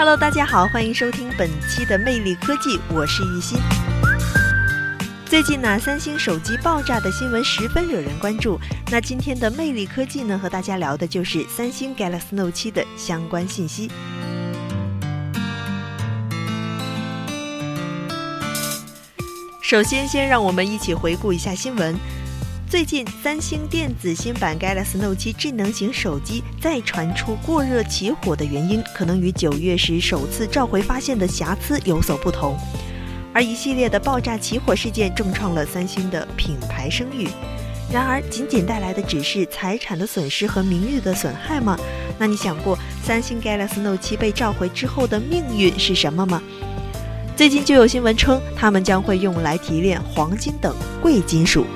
Hello，大家好，欢迎收听本期的魅力科技，我是玉鑫。最近呢，三星手机爆炸的新闻十分惹人关注。那今天的魅力科技呢，和大家聊的就是三星 Galaxy Note 7的相关信息。首先，先让我们一起回顾一下新闻。最近，三星电子新版 Galaxy Note 7智能型手机再传出过热起火的原因，可能与九月时首次召回发现的瑕疵有所不同。而一系列的爆炸起火事件重创了三星的品牌声誉。然而，仅仅带来的只是财产的损失和名誉的损害吗？那你想过三星 Galaxy Note 7被召回之后的命运是什么吗？最近就有新闻称，它们将会用来提炼黄金等贵金属。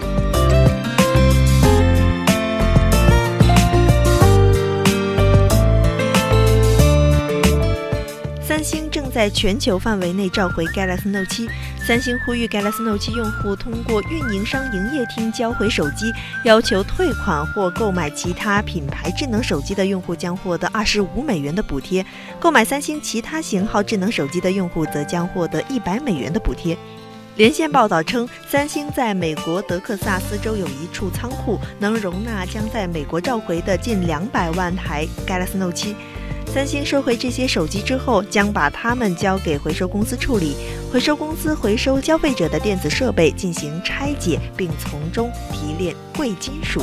在全球范围内召回 Galaxy Note 7，三星呼吁 Galaxy Note 7用户通过运营商营业厅交回手机，要求退款或购买其他品牌智能手机的用户将获得二十五美元的补贴，购买三星其他型号智能手机的用户则将获得一百美元的补贴。连线报道称，三星在美国德克萨斯州有一处仓库，能容纳将在美国召回的近两百万台 Galaxy Note 7。三星收回这些手机之后，将把它们交给回收公司处理。回收公司回收消费者的电子设备进行拆解，并从中提炼贵金属。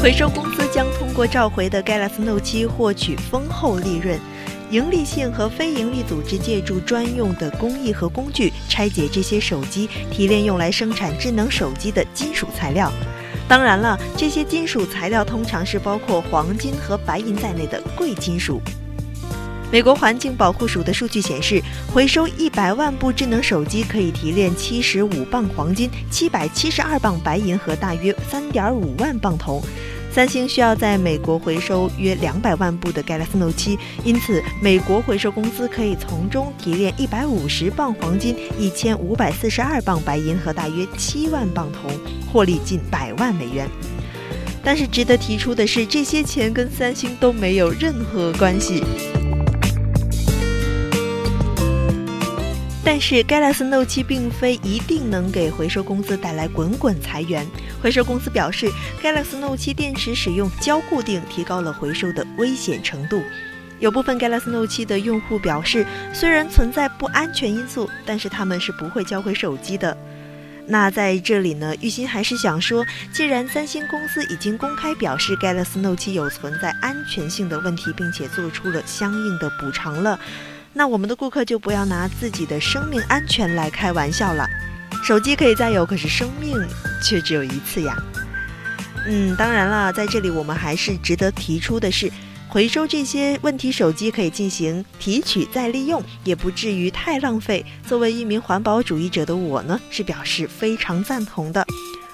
回收公司将通过召回的 Galaxy Note 7获取丰厚利润。盈利性和非盈利组织借助专用的工艺和工具拆解这些手机，提炼用来生产智能手机的金属材料。当然了，这些金属材料通常是包括黄金和白银在内的贵金属。美国环境保护署的数据显示，回收一百万部智能手机可以提炼七十五磅黄金、七百七十二磅白银和大约三点五万磅铜。三星需要在美国回收约两百万部的 Galaxy Note 7，因此美国回收公司可以从中提炼一百五十磅黄金、一千五百四十二磅白银和大约七万磅铜，获利近百万美元。但是值得提出的是，这些钱跟三星都没有任何关系。但是 Galaxy Note 7并非一定能给回收公司带来滚滚财源。回收公司表示，Galaxy Note 7电池使用胶固定，提高了回收的危险程度。有部分 Galaxy Note 7的用户表示，虽然存在不安全因素，但是他们是不会交回手机的。那在这里呢，玉鑫还是想说，既然三星公司已经公开表示 Galaxy Note 7有存在安全性的问题，并且做出了相应的补偿了。那我们的顾客就不要拿自己的生命安全来开玩笑了。手机可以再有，可是生命却只有一次呀。嗯，当然了，在这里我们还是值得提出的是，回收这些问题手机可以进行提取再利用，也不至于太浪费。作为一名环保主义者的我呢，是表示非常赞同的。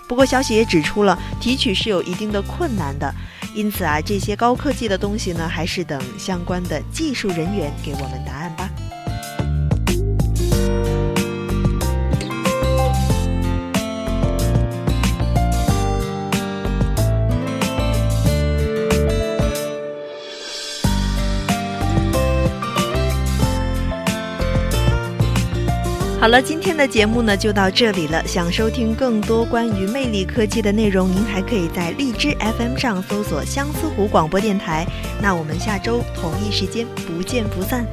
不过消息也指出了，提取是有一定的困难的。因此啊，这些高科技的东西呢，还是等相关的技术人员给我们答案好了，今天的节目呢就到这里了。想收听更多关于魅力科技的内容，您还可以在荔枝 FM 上搜索相思湖广播电台。那我们下周同一时间不见不散。